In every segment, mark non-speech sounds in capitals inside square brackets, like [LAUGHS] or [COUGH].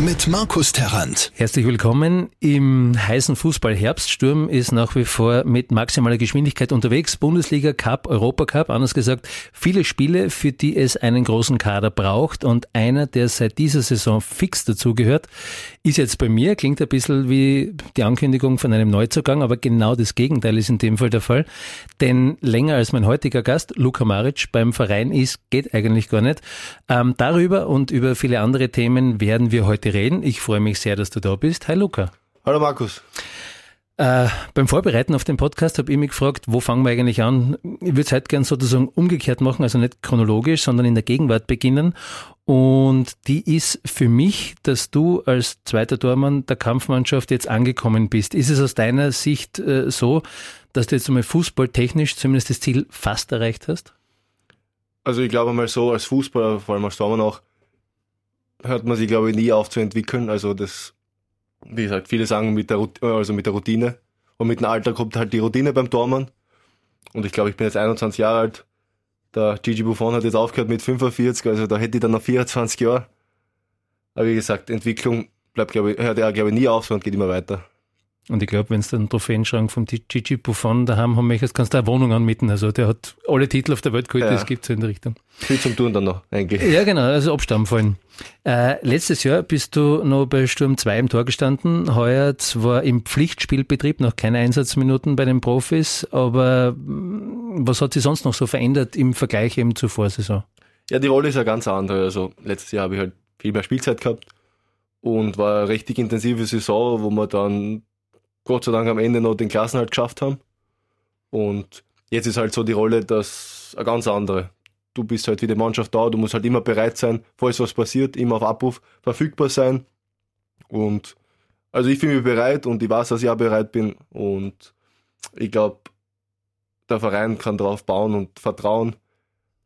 Mit Markus Terrant. Herzlich willkommen im heißen Fußball. Herbststurm ist nach wie vor mit maximaler Geschwindigkeit unterwegs. Bundesliga Cup, Europacup, anders gesagt, viele Spiele, für die es einen großen Kader braucht. Und einer, der seit dieser Saison fix dazugehört, ist jetzt bei mir. Klingt ein bisschen wie die Ankündigung von einem Neuzugang, aber genau das Gegenteil ist in dem Fall der Fall. Denn länger als mein heutiger Gast, Luka Maric, beim Verein ist, geht eigentlich gar nicht. Ähm, darüber und über viele andere Themen werden wir heute heute reden. Ich freue mich sehr, dass du da bist. Hi Luca. Hallo Markus. Äh, beim Vorbereiten auf den Podcast habe ich mich gefragt, wo fangen wir eigentlich an? Ich würde es heute gerne sozusagen umgekehrt machen, also nicht chronologisch, sondern in der Gegenwart beginnen. Und die ist für mich, dass du als zweiter Tormann der Kampfmannschaft jetzt angekommen bist. Ist es aus deiner Sicht äh, so, dass du jetzt einmal fußballtechnisch zumindest das Ziel fast erreicht hast? Also ich glaube mal so, als Fußballer, vor allem als Tormann auch, hört man sich, glaube ich, nie auf zu entwickeln. Also das, wie gesagt, viele sagen mit der, also mit der Routine. Und mit dem Alter kommt halt die Routine beim Tormann. Und ich glaube, ich bin jetzt 21 Jahre alt. Der Gigi Buffon hat jetzt aufgehört mit 45, also da hätte ich dann noch 24 Jahre. Aber wie gesagt, Entwicklung bleibt, glaube ich, hört ja, glaube ich, nie auf, sondern geht immer weiter. Und ich glaube, wenn du einen Trophäenschrank vom Gigi Buffon daheim haben möchtest, kannst du eine Wohnung anmieten. Also der hat alle Titel auf der Welt geholt, ja. das gibt es in der Richtung. Viel zum Tun dann noch, eigentlich. Ja, genau, also Abstamm fallen. Äh, letztes Jahr bist du noch bei Sturm 2 im Tor gestanden, heuer zwar im Pflichtspielbetrieb, noch keine Einsatzminuten bei den Profis, aber mm, was hat sich sonst noch so verändert im Vergleich eben zur Vorsaison? Ja, die Rolle ist ja ganz andere. Also letztes Jahr habe ich halt viel mehr Spielzeit gehabt und war eine richtig intensive Saison, wo man dann Gott sei Dank am Ende noch den Klassenhalt geschafft haben. Und jetzt ist halt so die Rolle, dass eine ganz andere. Du bist halt wie die Mannschaft da, du musst halt immer bereit sein, falls was passiert, immer auf Abruf verfügbar sein. Und also ich fühle mich bereit und ich weiß, dass ich auch bereit bin. Und ich glaube, der Verein kann darauf bauen und vertrauen,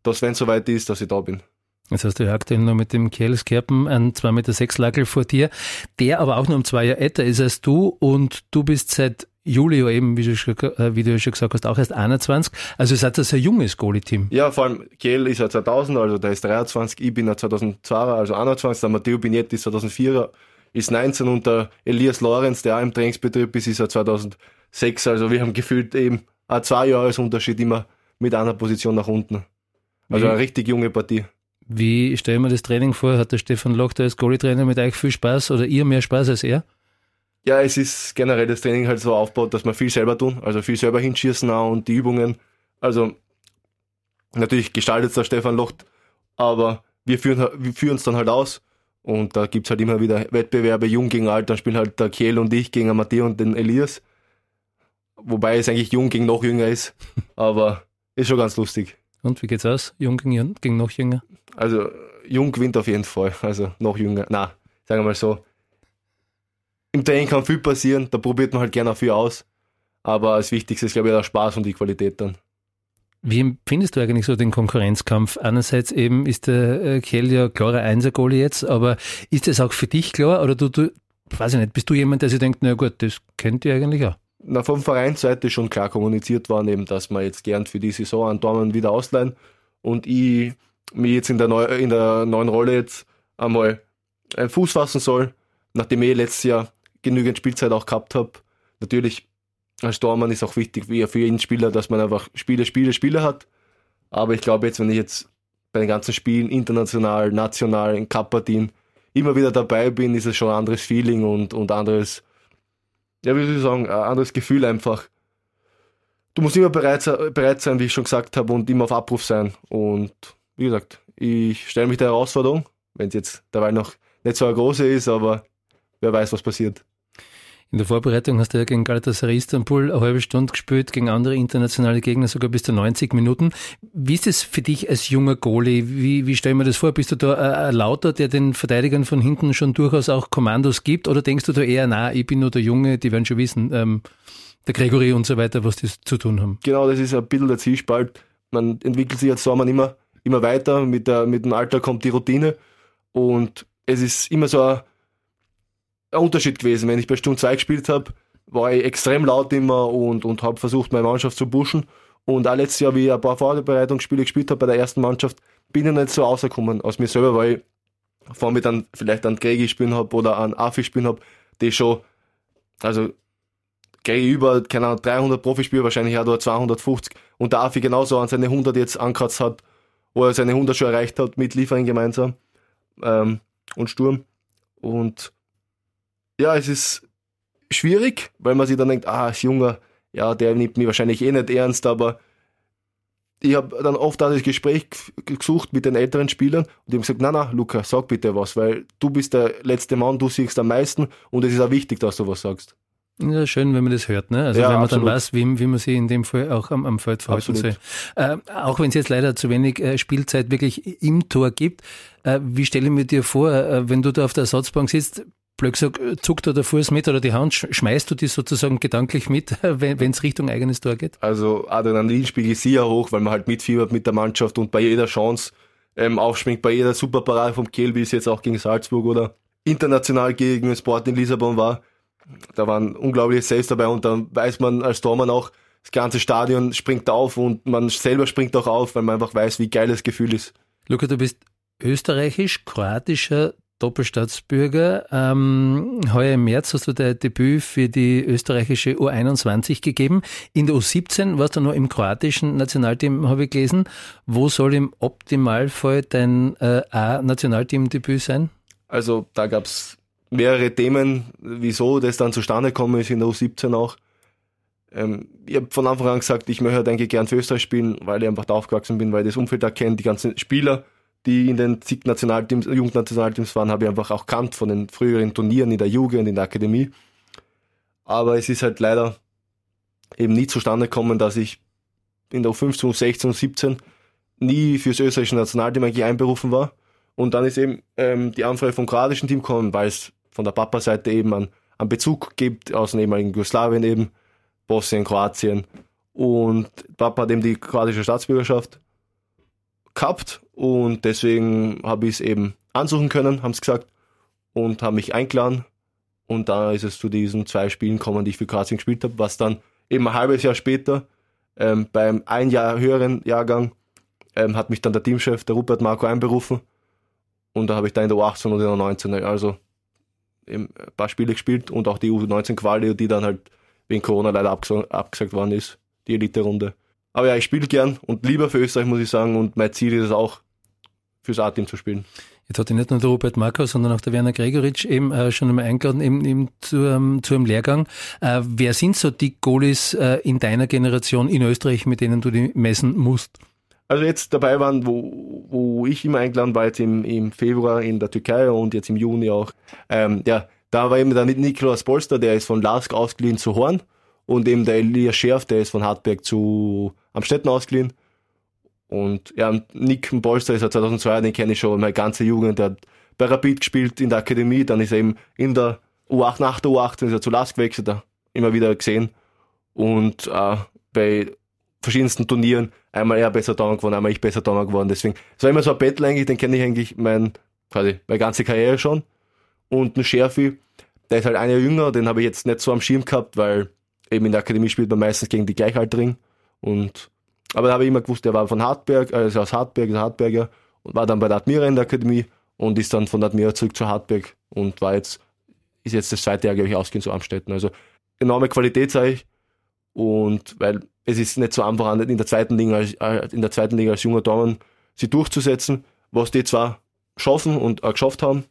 dass wenn es soweit ist, dass ich da bin. Jetzt hast du ja aktuell noch mit dem Kjell Skerpen einen 2,6 Meter Lackel vor dir, der aber auch noch um zwei Jahre älter ist als du und du bist seit Juli eben, wie du, schon, äh, wie du schon gesagt hast, auch erst 21. Also ihr seid das ein junges Goalie-Team. Ja, vor allem Kjell ist ja 2000, also der ist 23, ich bin ja 2002er, also 21, der Matteo Binetti ist 2004er, ist 19 und der Elias Lorenz, der auch im Trainingsbetrieb ist, ist ja 2006. Also wir haben gefühlt eben ein zwei Jahresunterschied immer mit einer Position nach unten. Also eine richtig junge Partie. Wie stellen wir das Training vor? Hat der Stefan Loch da als Goalie-Trainer mit euch viel Spaß oder ihr mehr Spaß als er? Ja, es ist generell das Training halt so aufgebaut, dass wir viel selber tun, also viel selber hinschießen auch und die Übungen. Also natürlich gestaltet es der Stefan Locht, aber wir führen, wir führen es dann halt aus und da gibt es halt immer wieder Wettbewerbe, jung gegen alt, dann spielen halt der Kiel und ich gegen Matteo und den Elias. Wobei es eigentlich jung gegen noch jünger ist, [LAUGHS] aber ist schon ganz lustig. Und wie geht's aus? Jung gegen, gegen noch jünger? Also jung gewinnt auf jeden Fall. Also noch jünger. Na, sagen wir mal so. Im Training kann viel passieren, da probiert man halt gerne auch viel aus. Aber das Wichtigste ist, glaube ich, der Spaß und die Qualität dann. Wie empfindest du eigentlich so den Konkurrenzkampf? Einerseits eben ist der äh, Kell ja klarer Einser-Goalie jetzt, aber ist das auch für dich klar oder du, du, weiß ich nicht, bist du jemand, der sich denkt, na gut, das kennt ihr eigentlich auch? Na, vom Vereinsseite schon klar kommuniziert worden, eben, dass wir jetzt gern für die Saison einen Dormen wieder ausleihen und ich mich jetzt in der, Neu in der neuen Rolle jetzt einmal einen Fuß fassen soll, nachdem ich letztes Jahr genügend Spielzeit auch gehabt habe. Natürlich, als Tormann ist auch wichtig wie für jeden Spieler, dass man einfach Spiele, Spiele, Spiele hat. Aber ich glaube jetzt, wenn ich jetzt bei den ganzen Spielen, international, national, in Cup-Partien, immer wieder dabei bin, ist es schon ein anderes Feeling und, und anderes, ja, wie soll ich sagen, ein anderes Gefühl einfach. Du musst immer bereit, bereit sein, wie ich schon gesagt habe, und immer auf Abruf sein. Und wie gesagt, ich stelle mich der Herausforderung, wenn es jetzt dabei noch nicht so eine große ist, aber wer weiß, was passiert. In der Vorbereitung hast du ja gegen Galatasaray Istanbul eine halbe Stunde gespielt, gegen andere internationale Gegner sogar bis zu 90 Minuten. Wie ist es für dich als junger Goalie? Wie, wie stell ich mir das vor? Bist du da ein Lauter, der den Verteidigern von hinten schon durchaus auch Kommandos gibt? Oder denkst du da eher, na, ich bin nur der Junge, die werden schon wissen, ähm, der Gregory und so weiter, was die zu tun haben? Genau, das ist ein bisschen der Zielspalt. Man entwickelt sich als Sommer immer immer weiter. Mit, der, mit dem Alter kommt die Routine. Und es ist immer so ein, ein Unterschied gewesen. Wenn ich bei Stunde 2 gespielt habe, war ich extrem laut immer und, und habe versucht, meine Mannschaft zu pushen. Und auch letztes Jahr, wie ich ein paar Vorbereitungsspiele gespielt habe bei der ersten Mannschaft, bin ich nicht so rausgekommen aus mir selber, weil ich vor mir dann vielleicht an Gregi spielen habe oder an Afi spielen habe, die schon, also Gregi über, keine Ahnung, 300 Profispiele, wahrscheinlich auch da 250 und der Afi genauso an seine 100 jetzt angekratzt hat, wo er seine 100 schon erreicht hat mit Liefering gemeinsam ähm, und Sturm. Und ja, es ist schwierig, weil man sich dann denkt, ah, ist junger, ja, der nimmt mich wahrscheinlich eh nicht ernst, aber ich habe dann oft auch das Gespräch gesucht mit den älteren Spielern und die haben gesagt, na na, Luca, sag bitte was, weil du bist der letzte Mann, du siehst am meisten und es ist auch wichtig, dass du was sagst. Ja, schön, wenn man das hört, ne? Also Ja, wenn man absolut. dann weiß, wie, wie man sich in dem Fall auch am, am Feld verhalten soll. Äh, auch wenn es jetzt leider zu wenig äh, Spielzeit wirklich im Tor gibt, äh, wie stelle ich mir dir vor, äh, wenn du da auf der Ersatzbank sitzt, blöd gesagt, zuckt da der Fuß mit oder die Hand, sch- schmeißt du die sozusagen gedanklich mit, [LAUGHS] wenn es Richtung eigenes Tor geht? Also Adrenalinspiegel ist sehr hoch, weil man halt mitfiebert mit der Mannschaft und bei jeder Chance ähm, aufspringt, bei jeder Superparade vom Kiel, wie es jetzt auch gegen Salzburg oder international gegen Sport in Lissabon war. Da waren unglaubliche Saves dabei und dann weiß man als Tormann auch, das ganze Stadion springt auf und man selber springt auch auf, weil man einfach weiß, wie geil das Gefühl ist. Luca, du bist österreichisch-kroatischer Doppelstaatsbürger. Ähm, heuer im März hast du dein Debüt für die österreichische U21 gegeben. In der U17 warst du noch im kroatischen Nationalteam, habe ich gelesen. Wo soll im Optimalfall dein äh, A-Nationalteam-Debüt sein? Also da gab's mehrere Themen, wieso das dann zustande gekommen ist in der U17 auch. Ähm, ich habe von Anfang an gesagt, ich möchte eigentlich gern für Österreich spielen, weil ich einfach da aufgewachsen bin, weil ich das Umfeld da kenne, die ganzen Spieler, die in den zig Nationalteams, Jugendnationalteams waren, habe ich einfach auch kannt von den früheren Turnieren in der Jugend, in der Akademie. Aber es ist halt leider eben nie zustande gekommen, dass ich in der U15, U16, U17 nie fürs österreichische Nationalteam eigentlich einberufen war. Und dann ist eben ähm, die Anfrage vom kroatischen Team gekommen, weil es von der Papa-Seite eben an, an Bezug gibt, aus dem ehemaligen Jugoslawien eben, Bosnien, Kroatien. Und Papa hat eben die kroatische Staatsbürgerschaft gehabt und deswegen habe ich es eben ansuchen können, haben sie gesagt, und haben mich eingeladen. Und da ist es zu diesen zwei Spielen gekommen, die ich für Kroatien gespielt habe, was dann eben ein halbes Jahr später ähm, beim ein Jahr höheren Jahrgang ähm, hat mich dann der Teamchef, der Rupert Marco, einberufen. Und da habe ich da in der U18 und in der U19 also ein paar Spiele gespielt und auch die U19 Quali, die dann halt wegen Corona leider abgesagt, abgesagt worden ist, die Elite-Runde. Aber ja, ich spiele gern und lieber für Österreich, muss ich sagen, und mein Ziel ist es auch, fürs A-Team zu spielen. Jetzt hat ja nicht nur der Robert Markau, sondern auch der Werner Gregoritsch eben äh, schon einmal eingeladen eben, eben zu, ähm, zu einem Lehrgang. Äh, wer sind so die Goalies äh, in deiner Generation in Österreich, mit denen du die messen musst? Also jetzt dabei waren, wo, wo ich immer eingeladen war, jetzt im, im Februar in der Türkei und jetzt im Juni auch. Ähm, ja, da war eben der Nikolaus Polster, der ist von Lask ausgeliehen zu Horn und eben der Elias Scherf, der ist von Hartberg zu Amstetten ausgeliehen. Und ja, Nick Polster ist ja 2002, den kenne ich schon meine ganze Jugend, der hat bei Rapid gespielt in der Akademie, dann ist er eben in der U8, nach der U18 ist er zu Lask gewechselt, immer wieder gesehen. Und äh, bei verschiedensten Turnieren einmal er besser Torwart geworden, einmal ich besser Torwart geworden. Deswegen, es war immer so ein Battle eigentlich, den kenne ich eigentlich mein, quasi meine ganze Karriere schon. Und ein Scherfi, der ist halt ein Jahr jünger, den habe ich jetzt nicht so am Schirm gehabt, weil eben in der Akademie spielt man meistens gegen die Gleichaltrigen. Und, aber da habe ich immer gewusst, der war von Hartberg, also aus Hartberg, ein Hartberger, und war dann bei der Admira in der Akademie und ist dann von der Admira zurück zu Hartberg und war jetzt, ist jetzt das zweite Jahr, glaube ich, ausgehend zu Amstetten. Also enorme Qualität, sage ich. Und weil es ist nicht so einfach in der zweiten Liga als, äh, in der zweiten Liga als junger Tormann sie durchzusetzen, was die zwar schaffen und auch geschafft haben.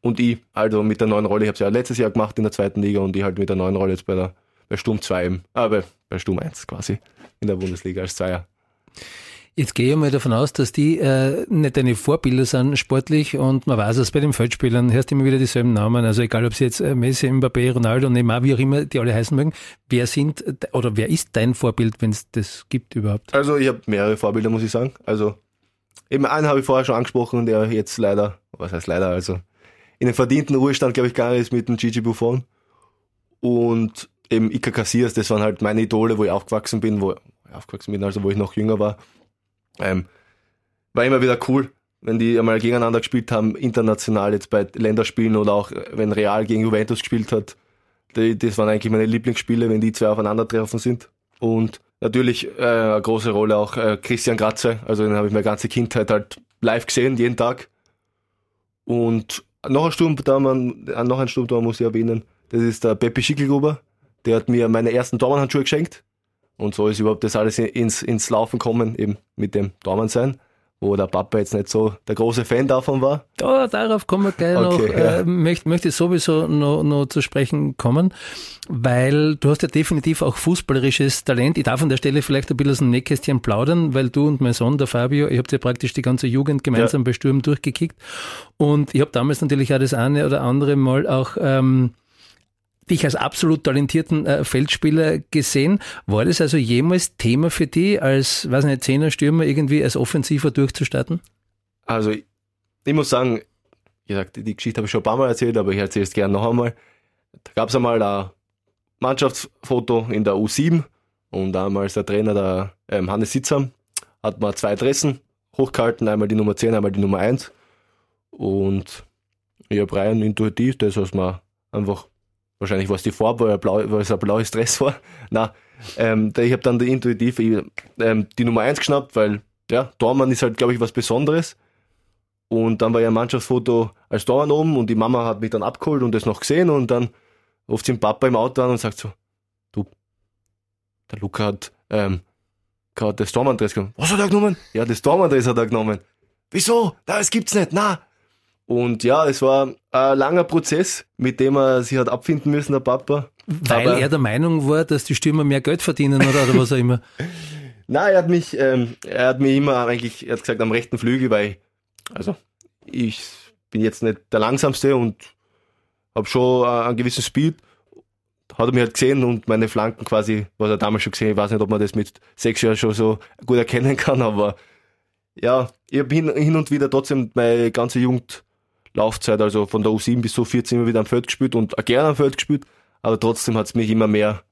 Und ich, also mit der neuen Rolle, ich habe es ja letztes Jahr gemacht in der zweiten Liga und ich halt mit der neuen Rolle jetzt bei der bei Sturm 2 eben, äh, bei, bei Sturm 1 quasi in der Bundesliga als Zweier. Jetzt gehe ich mal davon aus, dass die äh, nicht deine Vorbilder sind sportlich und man weiß es bei den Feldspielern, hörst immer wieder dieselben Namen, also egal ob sie jetzt äh, Messi, Mbappé, Ronaldo, Neymar, wie auch immer die alle heißen mögen. Wer sind oder wer ist dein Vorbild, wenn es das gibt überhaupt? Also ich habe mehrere Vorbilder, muss ich sagen. Also eben einen habe ich vorher schon angesprochen, der jetzt leider, was heißt leider, also in den verdienten Ruhestand, glaube ich, gegangen ist mit dem Gigi Buffon. Und eben Iker Casillas, das waren halt meine Idole, wo ich aufgewachsen bin, wo ich aufgewachsen bin, also wo ich noch jünger war. Ähm, war immer wieder cool, wenn die einmal gegeneinander gespielt haben, international jetzt bei Länderspielen oder auch äh, wenn Real gegen Juventus gespielt hat. Die, das waren eigentlich meine Lieblingsspiele, wenn die zwei aufeinandertreffen sind. Und natürlich äh, eine große Rolle auch äh, Christian Gratze. Also den habe ich meine ganze Kindheit halt live gesehen, jeden Tag. Und noch ein Sturmtormann, äh, noch ein Sturmtormann muss ich erwähnen. Das ist der Peppi Schickelgruber. Der hat mir meine ersten Dormanhandschuhe geschenkt. Und so ist überhaupt das alles ins, ins Laufen kommen, eben mit dem Dormann sein wo der Papa jetzt nicht so der große Fan davon war? Da, darauf kommen wir gleich okay, noch, ja. äh, möchte, möchte sowieso noch, noch zu sprechen kommen, weil du hast ja definitiv auch fußballerisches Talent. Ich darf an der Stelle vielleicht ein bisschen aus dem Nähkästchen plaudern, weil du und mein Sohn, der Fabio, ihr habt ja praktisch die ganze Jugend gemeinsam ja. bei Sturm durchgekickt und ich habe damals natürlich auch das eine oder andere Mal auch ähm, dich als absolut talentierten äh, Feldspieler gesehen. War das also jemals Thema für dich, als, weiß nicht, Zehner-Stürmer irgendwie als Offensiver durchzustarten? Also, ich, ich muss sagen, wie gesagt, die Geschichte habe ich schon ein paar Mal erzählt, aber ich erzähle es gerne noch einmal. Da gab es einmal ein Mannschaftsfoto in der U7 und damals der Trainer, der ähm, Hannes Sitzam, hat mal zwei Adressen hochgehalten, einmal die Nummer 10, einmal die Nummer 1. Und ich habe rein intuitiv das, was man einfach wahrscheinlich war es die Farbe, weil, blau, weil es ein blaues Dress war. Na, ähm, ich habe dann die intuitiv ähm, die Nummer 1 geschnappt, weil ja, Dormann ist halt, glaube ich, was Besonderes. Und dann war ja ein Mannschaftsfoto als Dormann oben und die Mama hat mich dann abgeholt und das noch gesehen und dann ruft sie den Papa im Auto an und sagt so, du, der Luca hat ähm, gerade das Dormann-Dress genommen. Was hat er genommen? Ja, das Dormann-Dress hat er genommen. Wieso? Na, das gibt's nicht. Na, und ja, es war ein langer Prozess, mit dem er sich hat abfinden müssen, der Papa. Weil Aber er der Meinung war, dass die Stürmer mehr Geld verdienen oder, oder was auch immer. [LAUGHS] Nein, er hat mich, ähm, er hat mir immer eigentlich, er hat gesagt, am rechten Flügel, weil, also, ich bin jetzt nicht der langsamste und habe schon einen gewissen Speed. Hat er mir halt gesehen und meine Flanken quasi, was er damals schon gesehen, ich weiß nicht, ob man das mit sechs Jahren schon so gut erkennen kann, aber ja, ich habe hin, hin und wieder trotzdem meine ganze Jugend Laufzeit, also von der U7 bis U14 immer wieder am Feld gespielt und gerne am Feld gespielt, aber trotzdem hat es mich immer mehr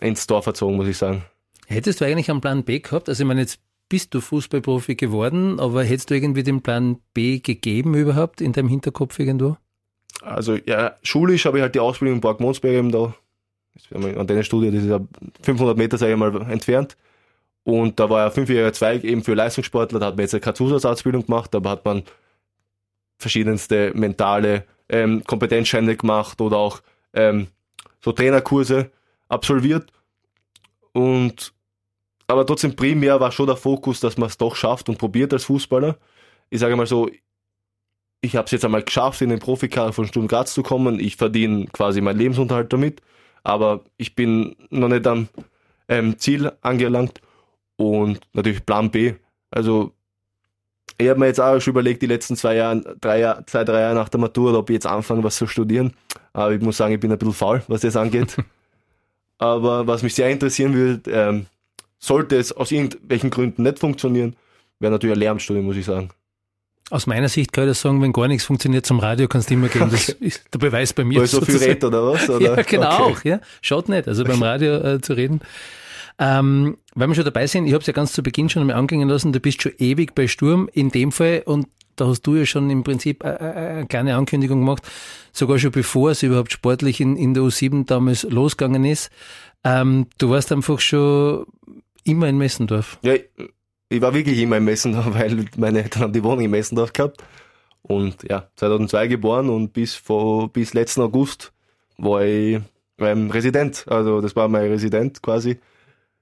ins Tor verzogen, muss ich sagen. Hättest du eigentlich einen Plan B gehabt? Also ich meine, jetzt bist du Fußballprofi geworden, aber hättest du irgendwie den Plan B gegeben überhaupt in deinem Hinterkopf irgendwo? Also ja, schulisch habe ich halt die Ausbildung in Park Monsberg eben da, an deiner Studie, das ist ja 500 Meter, sage ich mal, entfernt. Und da war ja fünfjähriger Zweig eben für Leistungssportler, da hat man jetzt keine Zusatzausbildung gemacht, aber hat man verschiedenste mentale ähm, Kompetenzscheine gemacht oder auch ähm, so Trainerkurse absolviert. Und aber trotzdem primär war schon der Fokus, dass man es doch schafft und probiert als Fußballer. Ich sage mal so, ich habe es jetzt einmal geschafft, in den Profikader von Sturm Graz zu kommen. Ich verdiene quasi meinen Lebensunterhalt damit, aber ich bin noch nicht am ähm, Ziel angelangt und natürlich Plan B. Also ich habe mir jetzt auch schon überlegt, die letzten zwei Jahre, drei Jahre, zwei, drei Jahre nach der Matur, ob ich jetzt anfange, was zu studieren. Aber ich muss sagen, ich bin ein bisschen faul, was das angeht. [LAUGHS] Aber was mich sehr interessieren würde, ähm, sollte es aus irgendwelchen Gründen nicht funktionieren, wäre natürlich ein Lehramtsstudium, muss ich sagen. Aus meiner Sicht kann ich das sagen, wenn gar nichts funktioniert zum Radio, kannst du immer gehen. Das [LAUGHS] okay. ist der Beweis bei mir. Weil so viel redet oder was? Oder? [LAUGHS] Ja, genau okay. auch. Ja. Schaut nicht, also beim Radio äh, zu reden. Ähm, weil wir schon dabei sind, ich habe es ja ganz zu Beginn schon einmal angehen lassen, du bist schon ewig bei Sturm in dem Fall und da hast du ja schon im Prinzip eine kleine Ankündigung gemacht, sogar schon bevor es überhaupt sportlich in, in der U7 damals losgegangen ist. Ähm, du warst einfach schon immer in Messendorf. Ja, ich war wirklich immer in Messendorf, [LAUGHS] weil meine Eltern haben die Wohnung in Messendorf gehabt. Und ja, 2002 geboren und bis vor, bis letzten August war ich ähm, Resident. Also das war mein Resident quasi.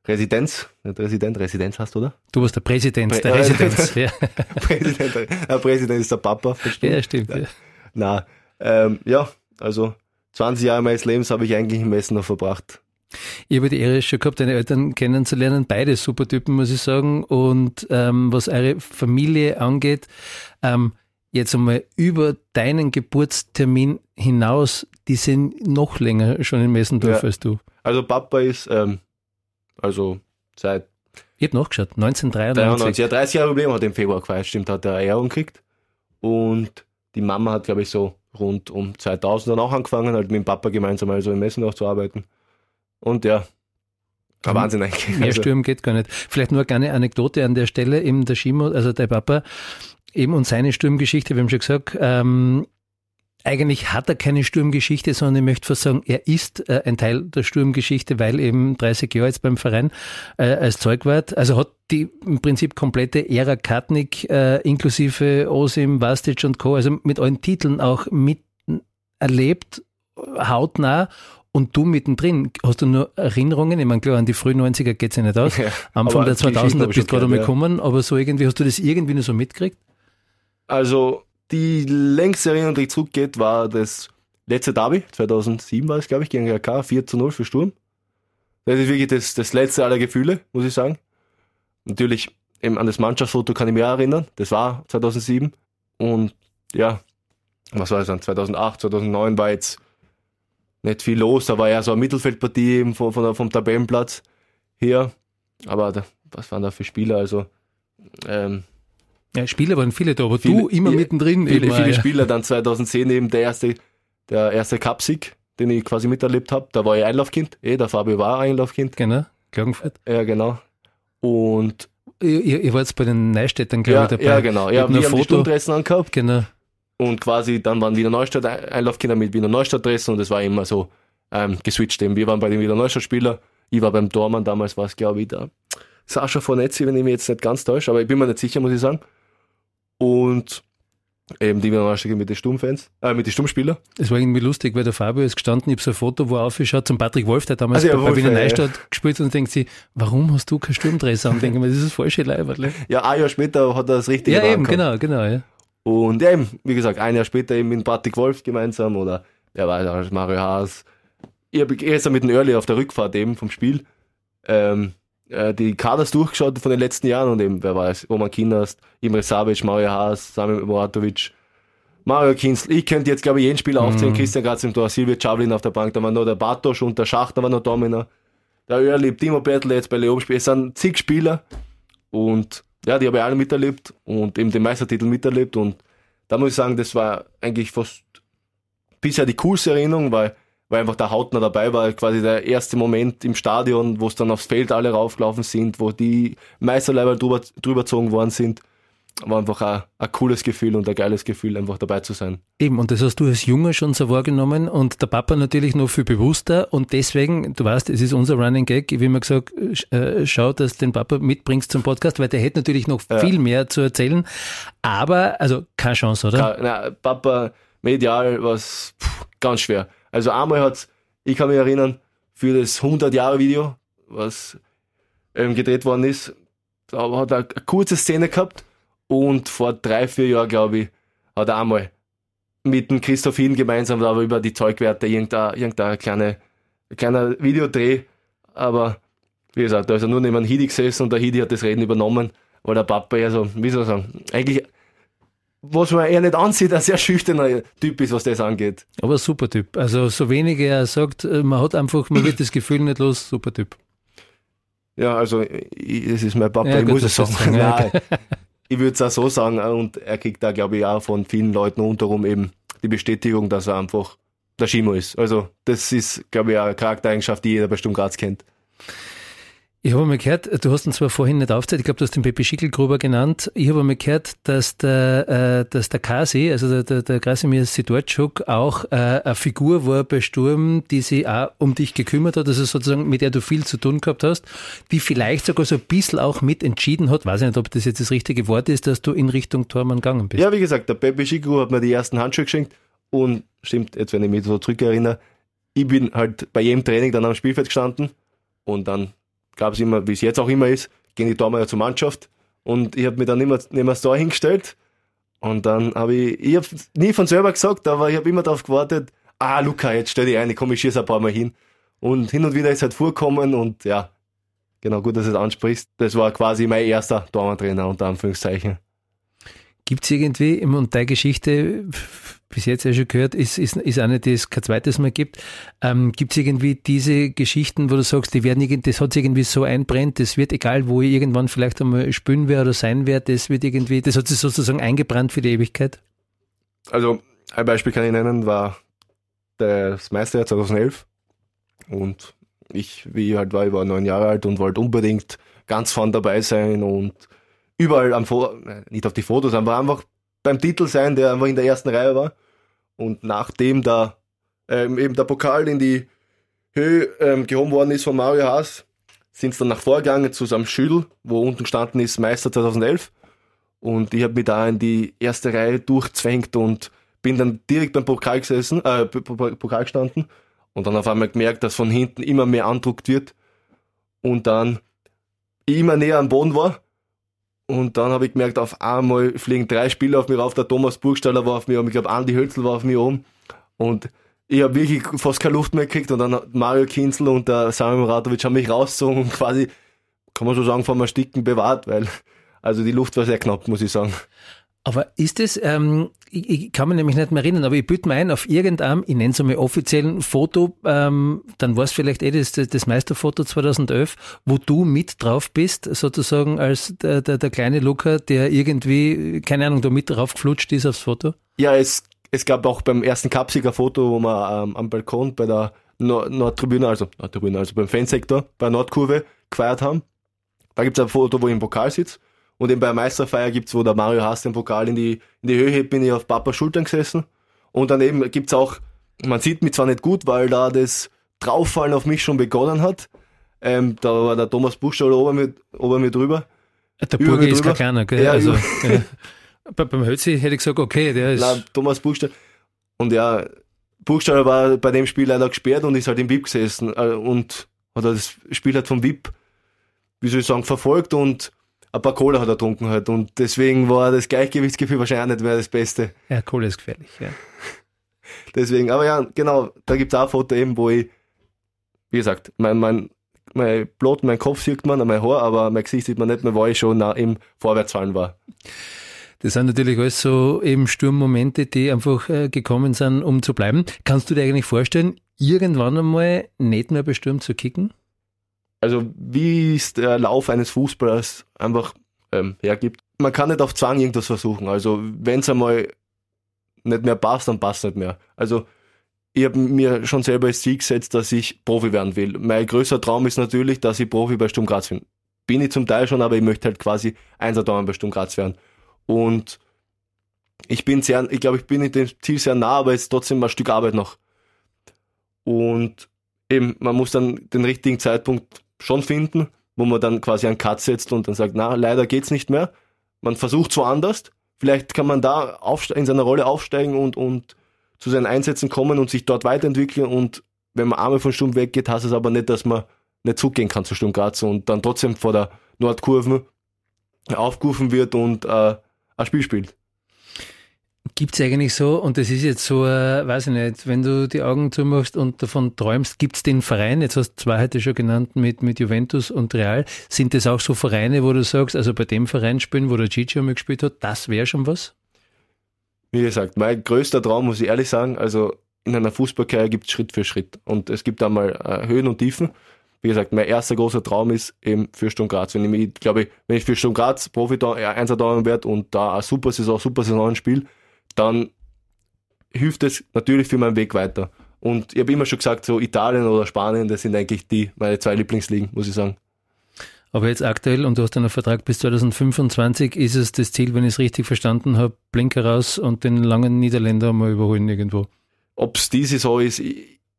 Residenz, nicht Resident, Residenz hast du, oder? Du warst der Präsident Prä der Residenz. [LAUGHS] ja. Präsident, der Präsident ist der Papa, verstehe. Ja, stimmt. Ja. Na, ähm, ja, also 20 Jahre meines Lebens habe ich eigentlich im Messen noch verbracht. Ich habe die Ehre schon gehabt, deine Eltern kennenzulernen. Beide super Typen, muss ich sagen. Und ähm, was eure Familie angeht, ähm, jetzt einmal über deinen Geburtstermin hinaus, die sind noch länger schon in Messendorf ja. als du. Also Papa ist ähm, also seit. Ich habe nachgeschaut, 1993. 93, ja, 30 Jahre Problem hat im Februar gefeiert, stimmt, hat er Ehrung gekriegt. Und die Mama hat, glaube ich, so rund um 2000 dann auch angefangen, halt mit dem Papa gemeinsam also im Messen auch zu arbeiten. Und ja, ein Wahnsinn eigentlich. Mehr also. Stürmen geht gar nicht. Vielleicht nur eine kleine Anekdote an der Stelle, eben der Schimo, also der Papa, eben und seine Sturmgeschichte, wir haben schon gesagt, ähm, eigentlich hat er keine Sturmgeschichte, sondern ich möchte fast sagen, er ist äh, ein Teil der Sturmgeschichte, weil eben 30 Jahre jetzt beim Verein äh, als Zeugwart, also hat die im Prinzip komplette Ära Katnik äh, inklusive Osim, Vastic und Co., also mit allen Titeln auch mit erlebt, hautnah und du mittendrin, hast du nur Erinnerungen? Ich meine, klar, an die frühen 90er geht es ja nicht aus. [LAUGHS] Ja, Anfang der 2000er bist du gerade mal gekommen, aber so irgendwie, hast du das irgendwie nur so mitgekriegt? Also, die längste Erinnerung, die zurückgeht, war das letzte Derby, 2007 war es, glaube ich, gegen RK, 4 zu 0 für Sturm. Das ist wirklich das, das letzte aller Gefühle, muss ich sagen. Natürlich, eben an das Mannschaftsfoto kann ich mich erinnern, das war 2007. Und ja, was war es dann, 2008, 2009 war jetzt nicht viel los, da war eher so eine Mittelfeldpartie eben von, vom Tabellenplatz her. Aber da, was waren da für Spieler? Also ähm, ja, Spieler waren viele da, aber viele, du immer mittendrin. Viele, viele ja. Spieler, dann 2010 eben der erste, der erste Cupsieg, den ich quasi miterlebt habe. Da war ich Einlaufkind, eh, der Fabio war Einlaufkind. Genau, Klagenfurt. Ja, genau. Und ihr, ihr wart bei den Neustädtern, glaube ja, ich, dabei. Ja, genau. Ja, wir haben Foto. die angehabt. Genau. Und quasi dann waren Wiener Neustadt Einlaufkinder mit Wiener Neustadt Dressen und es war immer so ähm, geswitcht. Eben. Wir waren bei den Wiener Neustadt Spieler. Ich war beim Dormann, damals war es glaube ich der Sascha Fornetzi, wenn ich mich jetzt nicht ganz täusche, aber ich bin mir nicht sicher, muss ich sagen. Und eben die Wiener Neustadt mit den Stummfans, äh, mit den Stummspielern. Es war irgendwie lustig, weil der Fabio ist gestanden, ich habe so ein Foto, wo er aufgeschaut zum Patrick Wolf, der damals also, ja, bei, bei Wiener Neustadt ja. gespielt und denkt sich, warum hast du kein Sturmdress an? Denke mir, das ist das falsche Leiberle. Ja, ein Jahr später hat er das richtige Ja, eben, genau, genau, ja. Und ja, eben, wie gesagt, ein Jahr später eben mit Patrick Wolf gemeinsam oder wer war da, Mario Haas. Ich habe gestern mit dem Early auf der Rückfahrt eben vom Spiel ähm, äh, die Kaders durchgeschaut von den letzten Jahren und eben, wer es, Roman Kinast, Imre Savic, Mario Haas, Samuel Moratovic, Mario Kinstl. Ich könnte jetzt, glaube ich, jeden Spieler aufzählen. Mhm. Christian Graz im Tor, Silvio Chavlin auf der Bank, da war noch der Bartosch und der Schachter war noch Domina. Der Early, Timo Bertel jetzt bei Leon spielt. Es sind zig Spieler und ja, die habe ich alle miterlebt und eben den Meistertitel miterlebt und da muss ich sagen, das war eigentlich fast bisher die coolste Erinnerung, weil, weil einfach der Hautner dabei war, quasi der erste Moment im Stadion, wo es dann aufs Feld alle raufgelaufen sind, wo die Meisterleiber drüber, drüber gezogen worden sind war einfach ein, ein cooles Gefühl und ein geiles Gefühl, einfach dabei zu sein. Eben, und das hast du als Junge schon so wahrgenommen und der Papa natürlich noch viel bewusster und deswegen, du weißt, es ist unser Running Gag, wie immer gesagt, äh, schau, dass du den Papa mitbringst zum Podcast, weil der hätte natürlich noch ja. viel mehr zu erzählen, aber, also keine Chance, oder? Kein, nein, Papa, medial war es ganz schwer. Also einmal hat's, ich kann mich erinnern, für das 100-Jahre-Video, was ähm, gedreht worden ist, da hat er eine kurze Szene gehabt, und vor drei, vier Jahren, glaube ich, hat er einmal mit dem Christoph Hin gemeinsam da über die Zeugwerte irgendein, irgendein kleine, kleiner Videodreh. Aber wie gesagt, da ist er nur neben Hidi gesessen und der Hidi hat das Reden übernommen, weil der Papa eher so, wie soll ich sagen, eigentlich, was man eher nicht ansieht, ein sehr schüchterner Typ ist, was das angeht. Aber super Typ. Also so wenig er sagt, man hat einfach, man wird das Gefühl nicht los, super Typ. Ja, also ich, das ist mein Papa, ja, ich gut, muss es sagen. sagen. Nein, [LAUGHS] ich würde es auch so sagen, und er kriegt da, glaube ich, auch von vielen Leuten rundherum eben die Bestätigung, dass er einfach der Schimo ist. Also, das ist, glaube ich, eine Charaktereigenschaft, die jeder bei Sturm Graz kennt. Ich habe mal gehört, du hast ihn zwar vorhin nicht aufgezählt, ich glaube, du hast den Pepe Schickelgruber genannt. Ich habe mal gehört, dass der, äh, dass der Kasi, also der, der, der Krasimir Sidorczuk, auch äh, eine Figur war bei Sturm, die sich auch um dich gekümmert hat, also sozusagen, mit der du viel zu tun gehabt hast, die vielleicht sogar so ein bisschen auch mit entschieden hat, weiß ich nicht, ob das jetzt das richtige Wort ist, dass du in Richtung Tormann gegangen bist. Ja, wie gesagt, der Pepe Schickelgruber hat mir die ersten Handschuhe geschenkt und stimmt, jetzt wenn ich mich so zurückerinnere, ich bin halt bei jedem Training dann am Spielfeld gestanden und dann gab es immer, wie es jetzt auch immer ist, gehen die Tormeier zur Mannschaft. Und ich habe mich dann immer das Tor hingestellt. Und dann habe ich, ich habe nie von selber gesagt, aber ich habe immer darauf gewartet, ah, Luca, jetzt stell dich ein, ich komme, ich schieße ein paar Mal hin. Und hin und wieder ist halt vorkommen und ja, genau, gut, dass du es ansprichst. Das war quasi mein erster Tormann-Trainer, unter Anführungszeichen. Gibt es irgendwie, und deine Geschichte, bis jetzt ja schon gehört, ist, ist, ist eine, die es kein zweites Mal gibt. Ähm, gibt es irgendwie diese Geschichten, wo du sagst, die werden, das hat sich irgendwie so einbrennt, das wird egal, wo ich irgendwann vielleicht einmal spielen werde oder sein werde, das wird irgendwie, das hat sich sozusagen eingebrannt für die Ewigkeit? Also, ein Beispiel kann ich nennen, war das Meisterjahr 2011 und ich, wie ich halt war, ich war neun Jahre alt und wollte unbedingt ganz vorn dabei sein und überall am Foto, nicht auf die Fotos, aber einfach beim Titel sein, der einfach in der ersten Reihe war. Und nachdem da ähm, eben der Pokal in die Höhe ähm, gehoben worden ist von Mario Haas, sind sie dann nach vorgegangen zu seinem Schüttel, wo unten gestanden ist Meister 2011. Und ich habe mich da in die erste Reihe durchzwängt und bin dann direkt beim Pokal gesessen, äh, Pokal gestanden und dann auf einmal gemerkt, dass von hinten immer mehr andruckt wird und dann immer näher am Boden war. Und dann habe ich gemerkt, auf einmal fliegen drei Spieler auf mich rauf. Der Thomas Burgstaller war auf mich oben, ich glaube Andi Hölzel war auf mich oben. Und ich habe wirklich fast keine Luft mehr gekriegt. Und dann Mario Kinzel und der Samuel Muratovic haben mich rausgezogen und quasi, kann man so sagen, vom Ersticken bewahrt, weil also die Luft war sehr knapp, muss ich sagen. Aber ist es, ähm, ich, ich, kann mich nämlich nicht mehr erinnern, aber ich bitte mir ein, auf irgendeinem, ich nenne es einmal offiziellen Foto, ähm, dann war es vielleicht eh das, das Meisterfoto 2011, wo du mit drauf bist, sozusagen als der, der, der kleine Luca, der irgendwie, keine Ahnung, da mit drauf geflutscht ist aufs Foto? Ja, es, es gab auch beim ersten Cupsieger Foto, wo wir ähm, am Balkon bei der Nord Nordtribüne, also Nordtribüne, also beim Fansektor, bei Nordkurve gefeiert haben. Da gibt es ein Foto, wo ich im Pokal sitze und eben bei der Meisterfeier gibt's, wo der Mario Haas den Pokal in die, in die Höhe hebt, bin ich auf Papas Schultern gesessen. Und daneben gibt's auch, man sieht mich zwar nicht gut, weil da das Drauffallen auf mich schon begonnen hat. Ähm, da war der Thomas Buchstaller ober mir, ober mir drüber. Der Burger ist kein kleiner, gell? Ja, also, ja. beim Hölzi hätte ich gesagt, okay, der ist. Nein, Thomas Buchstaller. Und ja, Buchstaller war bei dem Spiel leider gesperrt und ist halt im VIP gesessen. Äh, und hat das Spiel halt vom VIP, wie soll ich sagen, verfolgt und ein paar Cola hat er getrunken halt und deswegen war das Gleichgewichtsgefühl wahrscheinlich nicht mehr das Beste. Ja, Cola ist gefährlich, ja. [LAUGHS] Deswegen, aber ja, genau, da gibt es auch ein Foto eben, wo ich, wie gesagt, mein, mein, mein Blut, mein Kopf sieht man, mein Haar, aber mein Gesicht sieht man nicht mehr, weil ich schon im Vorwärtsfallen war. Das sind natürlich alles so eben Sturmmomente, die einfach äh, gekommen sind, um zu bleiben. Kannst du dir eigentlich vorstellen, irgendwann einmal nicht mehr bestimmt zu kicken? Also wie es der Lauf eines Fußballers einfach ähm, hergibt. Man kann nicht auf Zwang irgendwas versuchen. Also wenn es einmal nicht mehr passt, dann passt nicht mehr. Also ich habe mir schon selber als Ziel gesetzt, dass ich Profi werden will. Mein größter Traum ist natürlich, dass ich Profi bei Sturm Graz bin. Bin ich zum Teil schon, aber ich möchte halt quasi Einser-Dauern bei Sturm Graz werden. Und ich bin sehr, ich glaube, ich bin in dem Ziel sehr nah, aber es ist trotzdem ein Stück Arbeit noch. Und eben, man muss dann den richtigen Zeitpunkt schon finden, wo man dann quasi einen Cut setzt und dann sagt, na, leider geht's nicht mehr. Man versucht so anders. Vielleicht kann man da in seiner Rolle aufsteigen und, und zu seinen Einsätzen kommen und sich dort weiterentwickeln. Und wenn man einmal von Sturm weggeht, heißt es aber nicht, dass man nicht zugehen kann zu Sturm Graz und dann trotzdem vor der Nordkurve aufgerufen wird und äh, ein Spiel spielt. Gibt es eigentlich so, und das ist jetzt so, äh, weiß ich nicht, wenn du die Augen zumachst und davon träumst, gibt es den Verein, jetzt hast du zwei heute schon genannt, mit, mit Juventus und Real, sind das auch so Vereine, wo du sagst, also bei dem Verein spielen, wo der Gigi mal gespielt hat, das wäre schon was? Wie gesagt, mein größter Traum, muss ich ehrlich sagen, also in einer Fußballkarriere gibt es Schritt für Schritt und es gibt einmal äh, Höhen und Tiefen. Wie gesagt, mein erster großer Traum ist eben für Sturm Graz. Wenn ich, glaube wenn ich für Sturm Graz Profi da, äh, werde und da eine super Saison, super Saison spiele, dann hilft es natürlich für meinen Weg weiter. Und ich habe immer schon gesagt, so Italien oder Spanien, das sind eigentlich die meine zwei Lieblingsligen, muss ich sagen. Aber jetzt aktuell, und du hast einen Vertrag bis 2025, ist es das Ziel, wenn ich es richtig verstanden habe, Blinker raus und den langen Niederländer mal überholen irgendwo? Ob es diese so ist,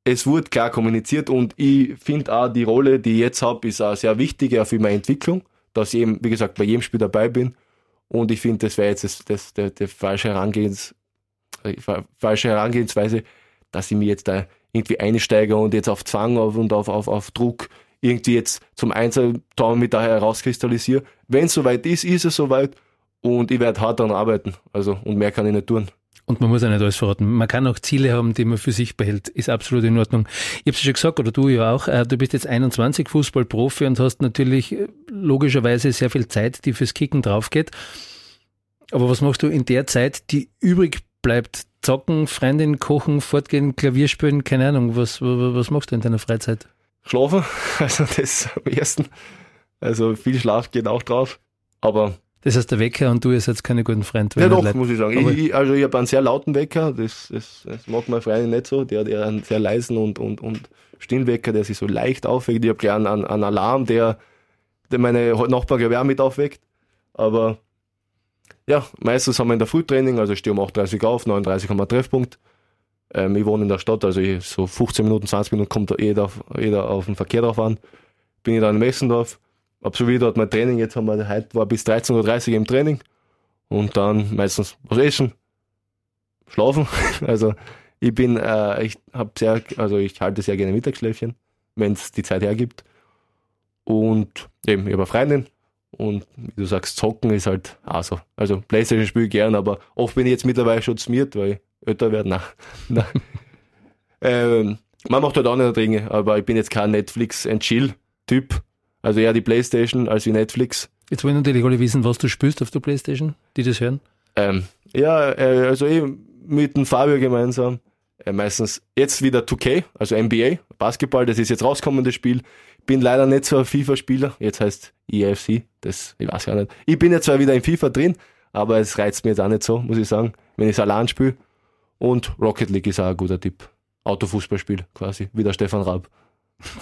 es wurde klar kommuniziert und ich finde auch die Rolle, die ich jetzt habe, ist auch sehr wichtig auch für meine Entwicklung, dass ich eben, wie gesagt, bei jedem Spiel dabei bin und ich finde, das wäre jetzt das, das, der, der falsche, Herangehens, äh, falsche Herangehensweise, dass ich mir jetzt da irgendwie einsteige und jetzt auf Zwang und auf, auf, auf Druck irgendwie jetzt zum Einzeltaum mit daher herauskristallisiere. Wenn es soweit ist, ist es soweit und ich werde hart daran arbeiten. Also, und mehr kann ich nicht tun. Und man muss ja nicht alles verraten. Man kann auch Ziele haben, die man für sich behält. Ist absolut in Ordnung. Ich habe es schon gesagt, oder du ja auch, äh, du bist jetzt 21 Fußballprofi und hast natürlich äh, logischerweise sehr viel Zeit, die fürs Kicken draufgeht. Aber was machst du in der Zeit, die übrig bleibt? Zocken, Freundin kochen, fortgehen, Klavier spielen, keine Ahnung. Was, was machst du in deiner Freizeit? Schlafen, [LAUGHS] also das am ersten. Also viel Schlaf geht auch drauf. Aber das heißt, der Wecker und du ihr seid keine guten Freunde. Ja, doch, leid. muss ich sagen. Ich, also ich habe einen sehr lauten Wecker, das, das, das mag mein Freund nicht so. Der hat eher einen sehr leisen und, und, und stillen Wecker, der sich so leicht aufweckt. Ich habe gleich einen, einen Alarm, der, der meine Nachbarn glaube ich auch mit aufweckt. Aber ja, meistens haben wir in der Frühtraining, also ich stehe um 8.30 Uhr auf, 9.30 Uhr haben wir Treffpunkt. Ähm, ich wohne in der Stadt, also ich, so 15 Minuten, 20 Minuten kommt jeder, jeder auf den Verkehr drauf an. Bin ich dann in Messendorf, absolviere dort mein Training. Jetzt haben wir, heute war bis 13.30 Uhr im Training und dann meistens was essen, schlafen. [LAUGHS] Also ich bin, äh, ich habe sehr, also ich halte sehr gerne Mittagsschläfchen, wenn es die Zeit hergibt. Und eben, ich habe eine Freundin und wie du sagst, zocken ist halt auch so. Also Playstation spiele ich gern, aber oft bin ich jetzt mittlerweile schon smiert, weil ich älter werde. Nein. [LAUGHS] Nein. ähm, man macht halt andere Dinge, aber ich bin jetzt kein Netflix and Chill-Typ. Also eher die Playstation als wie Netflix. Jetzt wollen natürlich alle wissen, was du spielst auf der Playstation, die das hören. Ähm, ja, äh, also ich mit dem Fabio gemeinsam. Äh, meistens jetzt wieder 2K, also NBA, Basketball, das ist jetzt rausgekommen, das Spiel. Bin leider nicht so ein FIFA-Spieler, jetzt heißt EFC, das, ich weiß gar nicht. Ich bin jetzt zwar wieder in FIFA drin, aber es reizt mir jetzt auch nicht so, muss ich sagen, wenn ich es allein spiele. Und Rocket League ist auch ein guter Tipp. Autofußballspiel quasi, wie der Stefan Raab.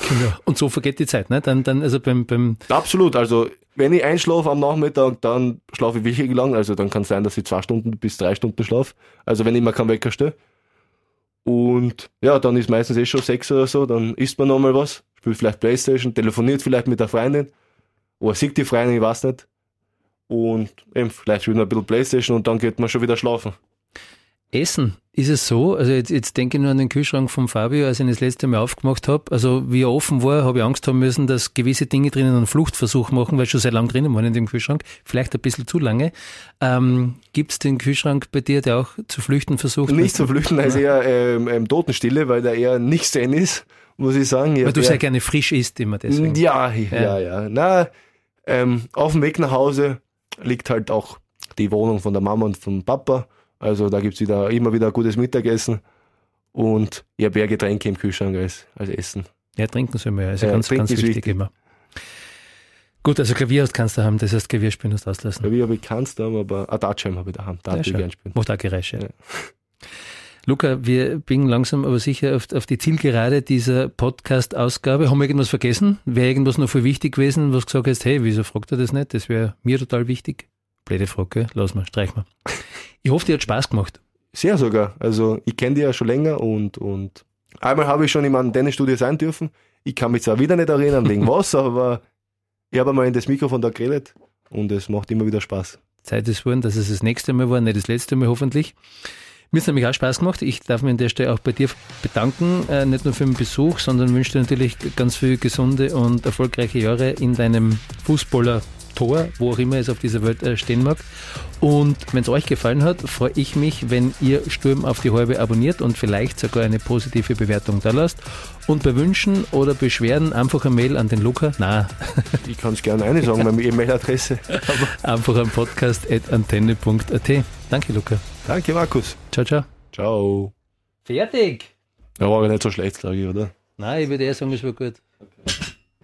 Genau. [LAUGHS] Und so vergeht die Zeit, ne? Dann, dann also beim, beim Absolut, also wenn ich einschlafe am Nachmittag, dann schlafe ich wirklich lang. Also dann kann es sein, dass ich zwei Stunden bis drei Stunden schlafe. Also wenn ich mir keinen Wecker stelle. Und ja, dann ist meistens eh schon sechs oder so, dann isst man nochmal was, spielt vielleicht Playstation, telefoniert vielleicht mit der Freundin oder sieht die Freundin, ich weiß nicht. Und eben, vielleicht spielt man ein bisschen Playstation und dann geht man schon wieder schlafen. Essen. Ist es so? Also jetzt, jetzt denke ich nur an den Kühlschrank von Fabio, als ich ihn das letzte Mal aufgemacht habe. Also wie er offen war, habe ich Angst haben müssen, dass gewisse Dinge drinnen einen Fluchtversuch machen, weil schon sehr lange drinnen waren in dem Kühlschrank. Vielleicht ein bisschen zu lange. Ähm, Gibt es den Kühlschrank bei dir, der auch zu flüchten versucht? Nicht zu flüchten, als eher ähm, ähm, Totenstille, weil der eher nicht sehen ist, muss ich sagen. Ich Weil du sehr gerne frisch isst immer deswegen. Ja, ja, ja. Na, ähm, auf dem Weg nach Hause liegt halt auch die Wohnung von der Mama und vom Papa. Also da gibt's wieder immer wieder gutes Mittagessen. Und ich habe eher Getränke im Kühlschrank als, als Essen. Ja, trinken soll man ja. Also Ja, ganz, ganz wichtig, wichtig. immer. Gut, also Klavier hast kannst du haben, das heißt Klavier spielen musst du auslassen. Klavier habe ich keins daheim, aber ein Dartschirm habe ich daheim. Da Ja, ich schau. gern spielen. Macht auch Geräusche. Ja. Luca, wir biegen langsam aber sicher auf, auf die Zielgerade dieser Podcast-Ausgabe. Haben wir irgendwas vergessen? Wäre irgendwas noch viel wichtig gewesen, was gesagt hast, hey, wieso fragt er das nicht? Das wäre mir total wichtig. Blöde Frage, lass mal, streich mal. Ich hoffe, dir hat Spaß gemacht. Sehr sogar. Also ich kenne die ja schon länger und, und einmal habe ich schon in einem Tennisstudio sein dürfen. Ich kann mich zwar wieder nicht erinnern, wegen [LAUGHS] was, aber ich habe einmal in das Mikrofon da geredet und es macht immer wieder Spaß. Zeit ist worden, dass es das nächste Mal war, nicht das letzte Mal hoffentlich. Mir hat nämlich auch Spaß gemacht. Ich darf mich an der Stelle auch bei dir bedanken, äh, nicht nur für den Besuch, sondern wünsche dir natürlich ganz viele gesunde und erfolgreiche Jahre in deinem Fußballer-Tor, wo auch immer es auf dieser Welt äh, stehen mag. Und wenn es euch gefallen hat, freue ich mich, wenn ihr Sturm auf die Halbe abonniert und vielleicht sogar eine positive Bewertung da lasst. Und bei Wünschen oder Beschwerden einfach eine Mail an den Luca. Na, [LAUGHS] Ich kann es gerne eine sagen, meine E-Mail-Adresse. Aber einfach an podcast.antenne.at. Danke, Luca. danke, Markus. Ciao, ciao. Ciao. Fertig. Ja, war ja nicht so schlecht, glaube ich, oder? Nein, ich würde eher sagen, es war gut.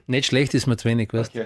Nicht schlecht ist mir zu wenig, weißt du?